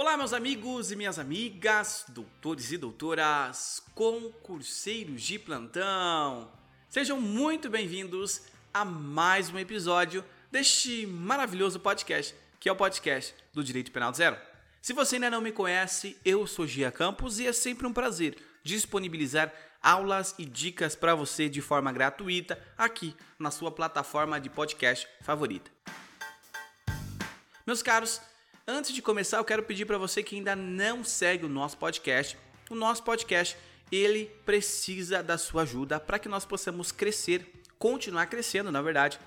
Olá, meus amigos e minhas amigas, doutores e doutoras, concurseiros de plantão. Sejam muito bem-vindos a mais um episódio deste maravilhoso podcast, que é o podcast do Direito Penal Zero. Se você ainda não me conhece, eu sou Gia Campos e é sempre um prazer disponibilizar aulas e dicas para você de forma gratuita aqui na sua plataforma de podcast favorita. Meus caros, antes de começar, eu quero pedir para você que ainda não segue o nosso podcast. O nosso podcast, ele precisa da sua ajuda para que nós possamos crescer, continuar crescendo, na verdade.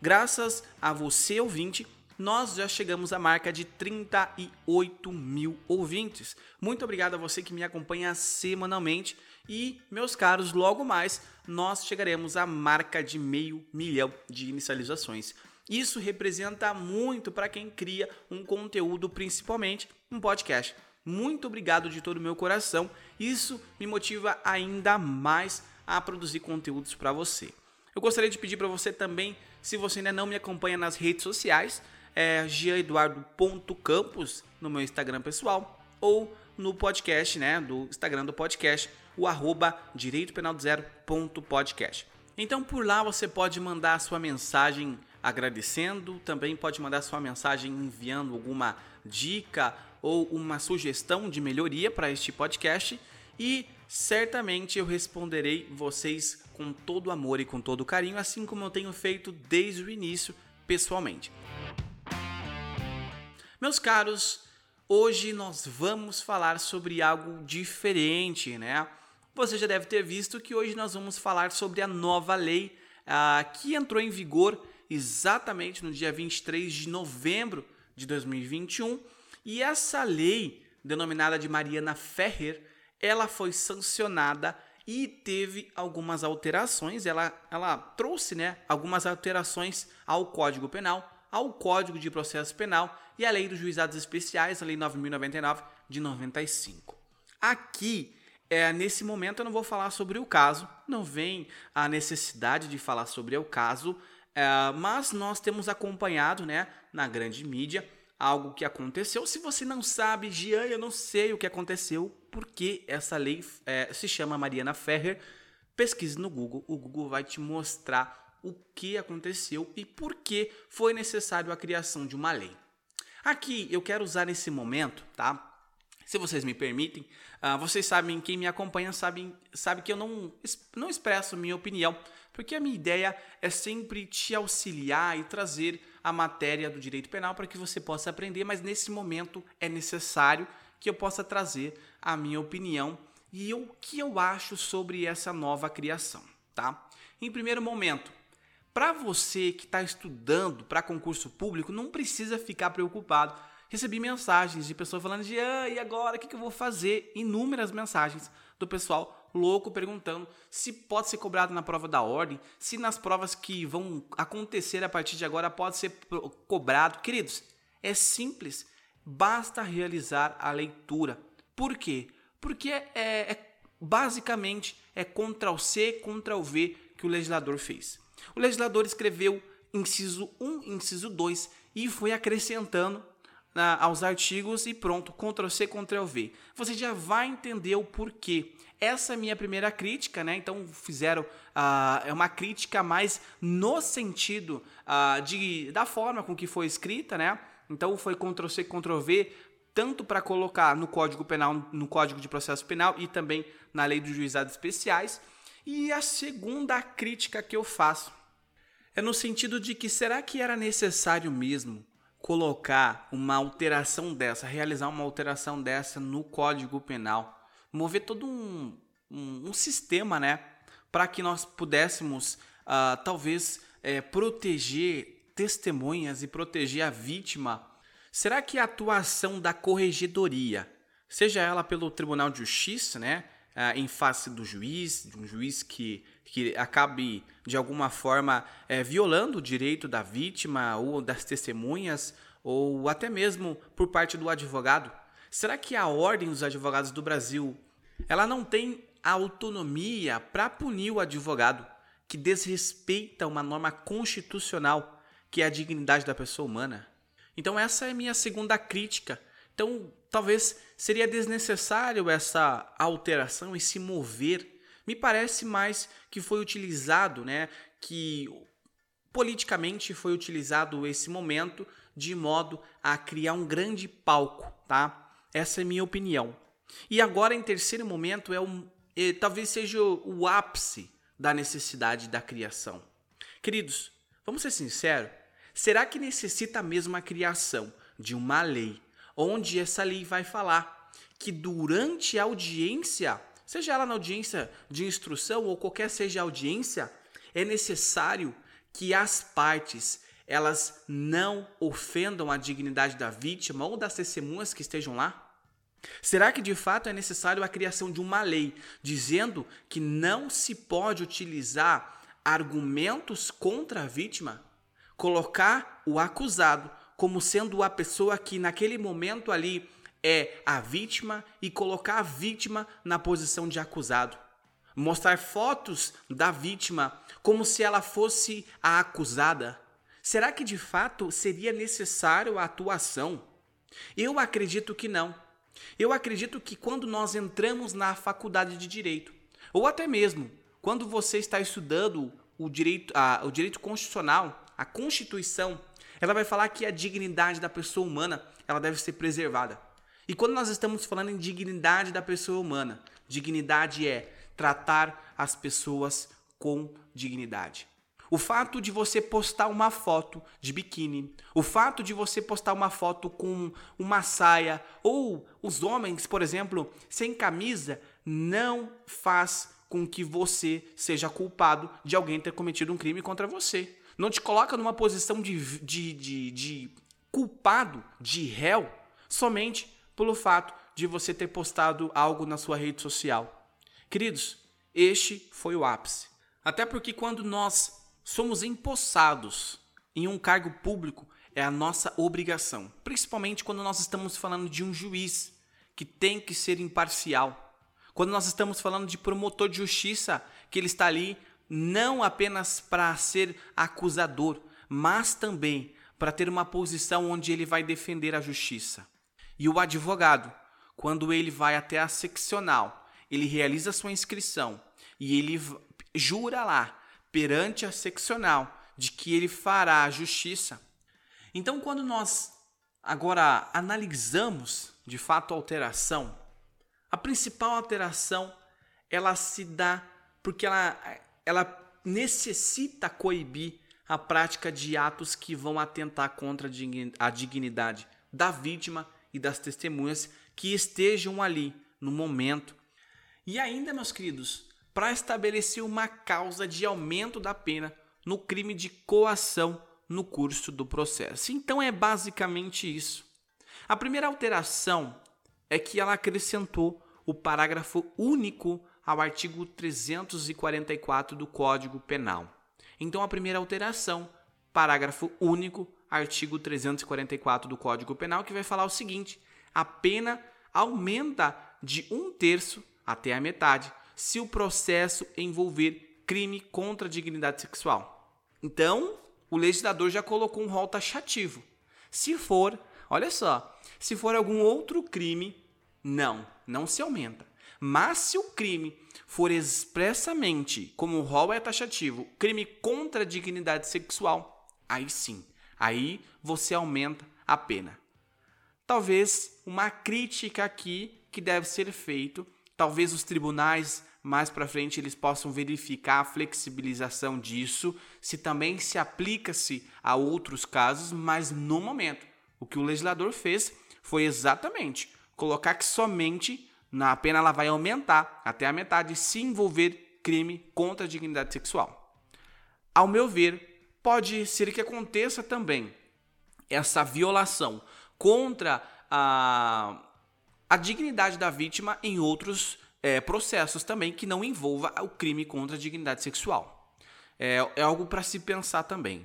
Graças a você, ouvinte, nós já chegamos à marca de 38 mil ouvintes. Muito obrigado a você que me acompanha semanalmente. E, meus caros, logo mais nós chegaremos à marca de meio milhão de inicializações. Isso representa muito para quem cria um conteúdo, principalmente um podcast. Muito obrigado de todo o meu coração. Isso me motiva ainda mais a produzir conteúdos para você. Eu gostaria de pedir para você também, se você ainda não me acompanha nas redes sociais, é giaeduardo.campos no meu Instagram pessoal ou no podcast, né, do Instagram do podcast, o arroba direito penal zero ponto podcast. Então por lá você pode mandar a sua mensagem agradecendo, também pode mandar sua mensagem enviando alguma dica ou uma sugestão de melhoria para este podcast e certamente eu responderei vocês com todo amor e com todo carinho, assim como eu tenho feito desde o início pessoalmente. Meus caros, hoje nós vamos falar sobre algo diferente, né? Você já deve ter visto que hoje nós vamos falar sobre a nova lei uh, que entrou em vigor exatamente no dia 23 de novembro de 2021. E essa lei, denominada de Mariana Ferrer, ela foi sancionada e teve algumas alterações. Ela, ela trouxe né, algumas alterações ao Código Penal, ao Código de Processo Penal e à Lei dos Juizados Especiais, a Lei 9.099 de 95. Aqui, é, nesse momento, eu não vou falar sobre o caso, não vem a necessidade de falar sobre o caso, mas nós temos acompanhado né, na grande mídia algo que aconteceu. Se você não sabe, Gian, eu não sei o que aconteceu, porque essa lei é, se chama Mariana Ferrer. Pesquise no Google, o Google vai te mostrar o que aconteceu e por que foi necessário a criação de uma lei. Aqui eu quero usar esse momento, tá? Se vocês me permitem, uh, vocês sabem, quem me acompanha sabe, sabe que eu não, não expresso minha opinião, porque a minha ideia é sempre te auxiliar e trazer a matéria do direito penal para que você possa aprender, mas nesse momento é necessário que eu possa trazer a minha opinião e o que eu acho sobre essa nova criação, tá? Em primeiro momento, para você que está estudando para concurso público, não precisa ficar preocupado. Recebi mensagens de pessoas falando de ah, e agora o que, que eu vou fazer? Inúmeras mensagens do pessoal louco perguntando se pode ser cobrado na prova da ordem, se nas provas que vão acontecer a partir de agora pode ser cobrado. Queridos, é simples, basta realizar a leitura. Por quê? Porque é, é basicamente é Ctrl C, Ctrl V que o legislador fez. O legislador escreveu inciso 1, inciso 2 e foi acrescentando uh, aos artigos e pronto, Ctrl C, Ctrl V. Você já vai entender o porquê. Essa é a minha primeira crítica, né? Então fizeram uh, é uma crítica mais no sentido uh, de, da forma com que foi escrita, né? Então foi Ctrl C, Ctrl V, tanto para colocar no Código Penal, no Código de Processo Penal e também na Lei dos Juizados Especiais. E a segunda crítica que eu faço é no sentido de que será que era necessário mesmo colocar uma alteração dessa, realizar uma alteração dessa no Código Penal, mover todo um, um, um sistema, né, para que nós pudéssemos uh, talvez é, proteger testemunhas e proteger a vítima? Será que a atuação da corregedoria, seja ela pelo Tribunal de Justiça, né, uh, em face do juiz, de um juiz que, que acabe de alguma forma uh, violando o direito da vítima ou das testemunhas, ou até mesmo por parte do advogado? Será que a Ordem dos Advogados do Brasil ela não tem autonomia para punir o advogado que desrespeita uma norma constitucional que é a dignidade da pessoa humana? Então essa é minha segunda crítica Então, talvez seria desnecessário essa alteração, esse mover. Me parece mais que foi utilizado, né, que politicamente foi utilizado esse momento de modo a criar um grande palco, tá? Essa é minha opinião. E agora, em terceiro momento, é um, é, talvez seja o, o ápice da necessidade da criação. Queridos, vamos ser sinceros, será que necessita mesmo a criação de uma lei, onde essa lei vai falar que durante a audiência, seja ela na audiência de instrução ou qualquer seja a audiência, é necessário que as partes elas não ofendam a dignidade da vítima ou das testemunhas que estejam lá? Será que de fato é necessário a criação de uma lei dizendo que não se pode utilizar argumentos contra a vítima? Colocar o acusado como sendo a pessoa que naquele momento ali é a vítima e colocar a vítima na posição de acusado. Mostrar fotos da vítima como se ela fosse a acusada. Será que de fato seria necessário a atuação? Eu acredito que não. Eu acredito que quando nós entramos na faculdade de direito, ou até mesmo quando você está estudando o direito, a, o direito constitucional, a Constituição, ela vai falar que a dignidade da pessoa humana ela deve ser preservada. E quando nós estamos falando em dignidade da pessoa humana, dignidade é tratar as pessoas com dignidade. O fato de você postar uma foto de biquíni, o fato de você postar uma foto com uma saia, ou os homens, por exemplo, sem camisa, não faz com que você seja culpado de alguém ter cometido um crime contra você. Não te coloca numa posição de, de, de, de culpado, de réu, somente pelo fato de você ter postado algo na sua rede social. Queridos, este foi o ápice. Até porque quando nós somos empossados em um cargo público é a nossa obrigação, principalmente quando nós estamos falando de um juiz que tem que ser imparcial. Quando nós estamos falando de promotor de justiça, que ele está ali não apenas para ser acusador, mas também para ter uma posição onde ele vai defender a justiça. E o advogado, quando ele vai até a seccional, ele realiza sua inscrição e ele jura lá perante a seccional de que ele fará a justiça. Então, quando nós agora analisamos de fato a alteração, a principal alteração ela se dá porque ela, ela necessita coibir a prática de atos que vão atentar contra a dignidade da vítima e das testemunhas que estejam ali no momento. E ainda, meus queridos, para estabelecer uma causa de aumento da pena no crime de coação no curso do processo. Então é basicamente isso. A primeira alteração é que ela acrescentou o parágrafo único ao artigo 344 do Código Penal. Então a primeira alteração, parágrafo único, artigo 344 do Código Penal, que vai falar o seguinte: a pena aumenta de um terço até a metade se o processo envolver crime contra a dignidade sexual. Então, o legislador já colocou um rol taxativo. Se for, olha só, se for algum outro crime, não, não se aumenta. Mas se o crime for expressamente, como o rol é taxativo, crime contra a dignidade sexual, aí sim, aí você aumenta a pena. Talvez uma crítica aqui que deve ser feito Talvez os tribunais mais para frente eles possam verificar a flexibilização disso, se também se aplica-se a outros casos, mas no momento o que o legislador fez foi exatamente colocar que somente na pena ela vai aumentar até a metade se envolver crime contra a dignidade sexual. Ao meu ver, pode ser que aconteça também essa violação contra a a dignidade da vítima em outros é, processos também que não envolva o crime contra a dignidade sexual. É, é algo para se pensar também.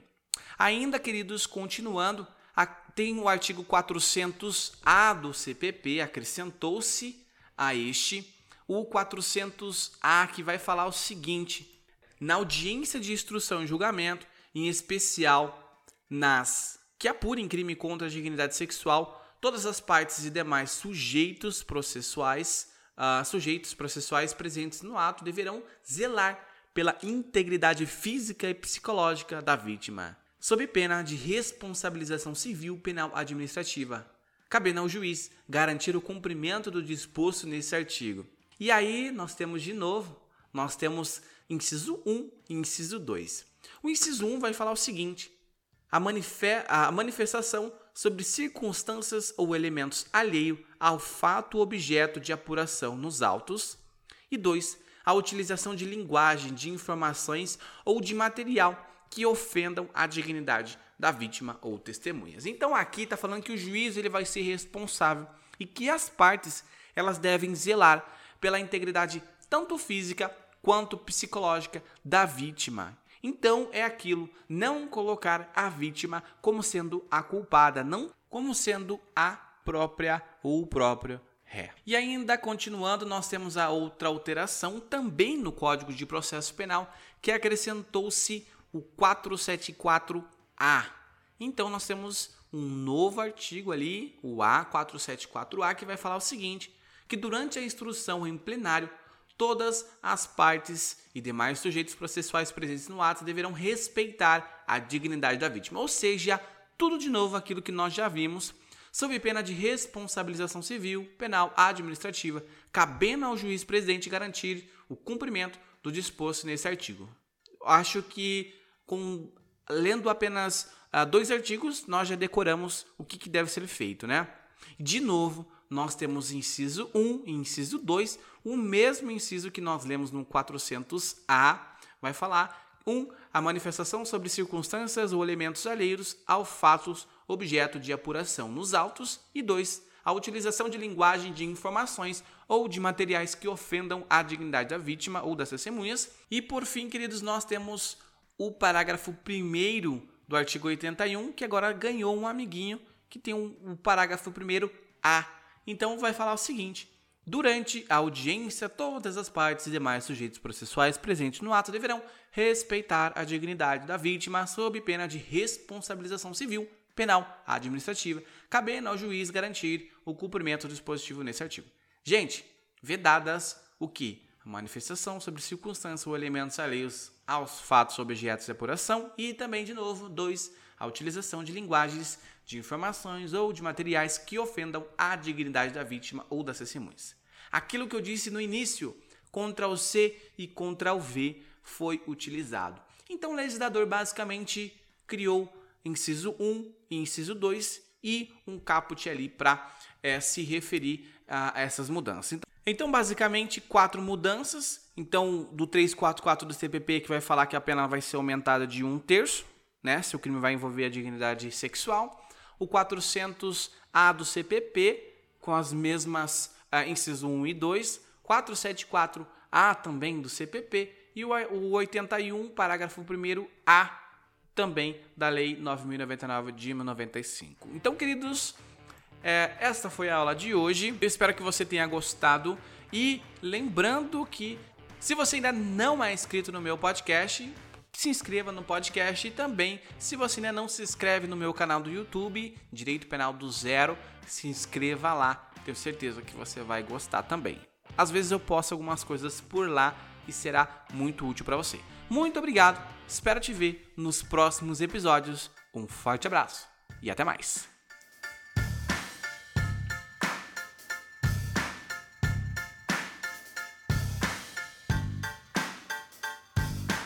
Ainda, queridos, continuando, a, tem o artigo 400-A do CPP, acrescentou-se a este o 400-A, que vai falar o seguinte: na audiência de instrução e julgamento, em especial nas que apurem crime contra a dignidade sexual, todas as partes e demais sujeitos processuais, uh, sujeitos processuais presentes no ato deverão zelar pela integridade física e psicológica da vítima, sob pena de responsabilização civil penal administrativa, cabendo ao juiz garantir o cumprimento do disposto nesse artigo. E aí nós temos de novo, nós temos inciso 1 e inciso 2. O inciso 1 vai falar o seguinte: a, a manifestação sobre circunstâncias ou elementos alheio ao fato objeto de apuração nos autos. E 2. A utilização de linguagem, de informações ou de material que ofendam a dignidade da vítima ou testemunhas. Então aqui está falando que o juiz ele vai ser responsável e que as partes elas devem zelar pela integridade tanto física quanto psicológica da vítima. Então é aquilo, não colocar a vítima como sendo a culpada, não como sendo a própria ou o próprio ré. E ainda continuando, nós temos a outra alteração também no Código de Processo Penal, que acrescentou-se o 474A. Então nós temos um novo artigo ali, o A474A, que vai falar o seguinte: que durante a instrução em plenário todas as partes e demais sujeitos processuais presentes no ato deverão respeitar a dignidade da vítima, ou seja, tudo de novo aquilo que nós já vimos, sob pena de responsabilização civil, penal, administrativa, cabendo ao juiz presidente garantir o cumprimento do disposto nesse artigo. Acho que com lendo apenas uh, dois artigos, nós já decoramos o que, que deve ser feito, né? De novo, nós temos inciso 1 e inciso 2, o mesmo inciso que nós lemos no 400A, vai falar 1. Um, a manifestação sobre circunstâncias ou elementos alheios ao fatos objeto de apuração nos autos e 2. A utilização de linguagem de informações ou de materiais que ofendam a dignidade da vítima ou das testemunhas. E por fim, queridos, nós temos o parágrafo 1 do artigo 81, que agora ganhou um amiguinho que tem um, um parágrafo 1 A então vai falar o seguinte: Durante a audiência, todas as partes e demais sujeitos processuais presentes no ato deverão respeitar a dignidade da vítima sob pena de responsabilização civil, penal, administrativa, cabendo ao juiz garantir o cumprimento do dispositivo nesse artigo. Gente, vedadas o que? A manifestação sobre circunstâncias ou elementos alheios aos fatos objetos de apuração e também, de novo, dois, a utilização de linguagens de informações ou de materiais que ofendam a dignidade da vítima ou das testemunhas. Aquilo que eu disse no início, contra o C e contra o V foi utilizado. Então o legislador basicamente criou inciso 1 e inciso 2 e um caput ali para é, eh, se referir a essas mudanças. Então, então, basicamente, quatro mudanças. Então, do 344 do CPP, que vai falar que a pena vai ser aumentada de um terço, né? Se o crime vai envolver a dignidade sexual o 400A do CPP, com as mesmas incisos 1 e 2, 474A também do CPP e o, o 81, parágrafo 1A também da Lei 9.099 de 1995. Então, queridos, é, esta foi a aula de hoje. Eu espero que você tenha gostado. E lembrando que, se você ainda não é inscrito no meu podcast, se inscreva no podcast e também, se você ainda não se inscreve no meu canal do YouTube, Direito Penal do Zero, se inscreva lá. Tenho certeza que você vai gostar também. Às vezes eu posto algumas coisas por lá e será muito útil para você. Muito obrigado, espero te ver nos próximos episódios. Um forte abraço e até mais.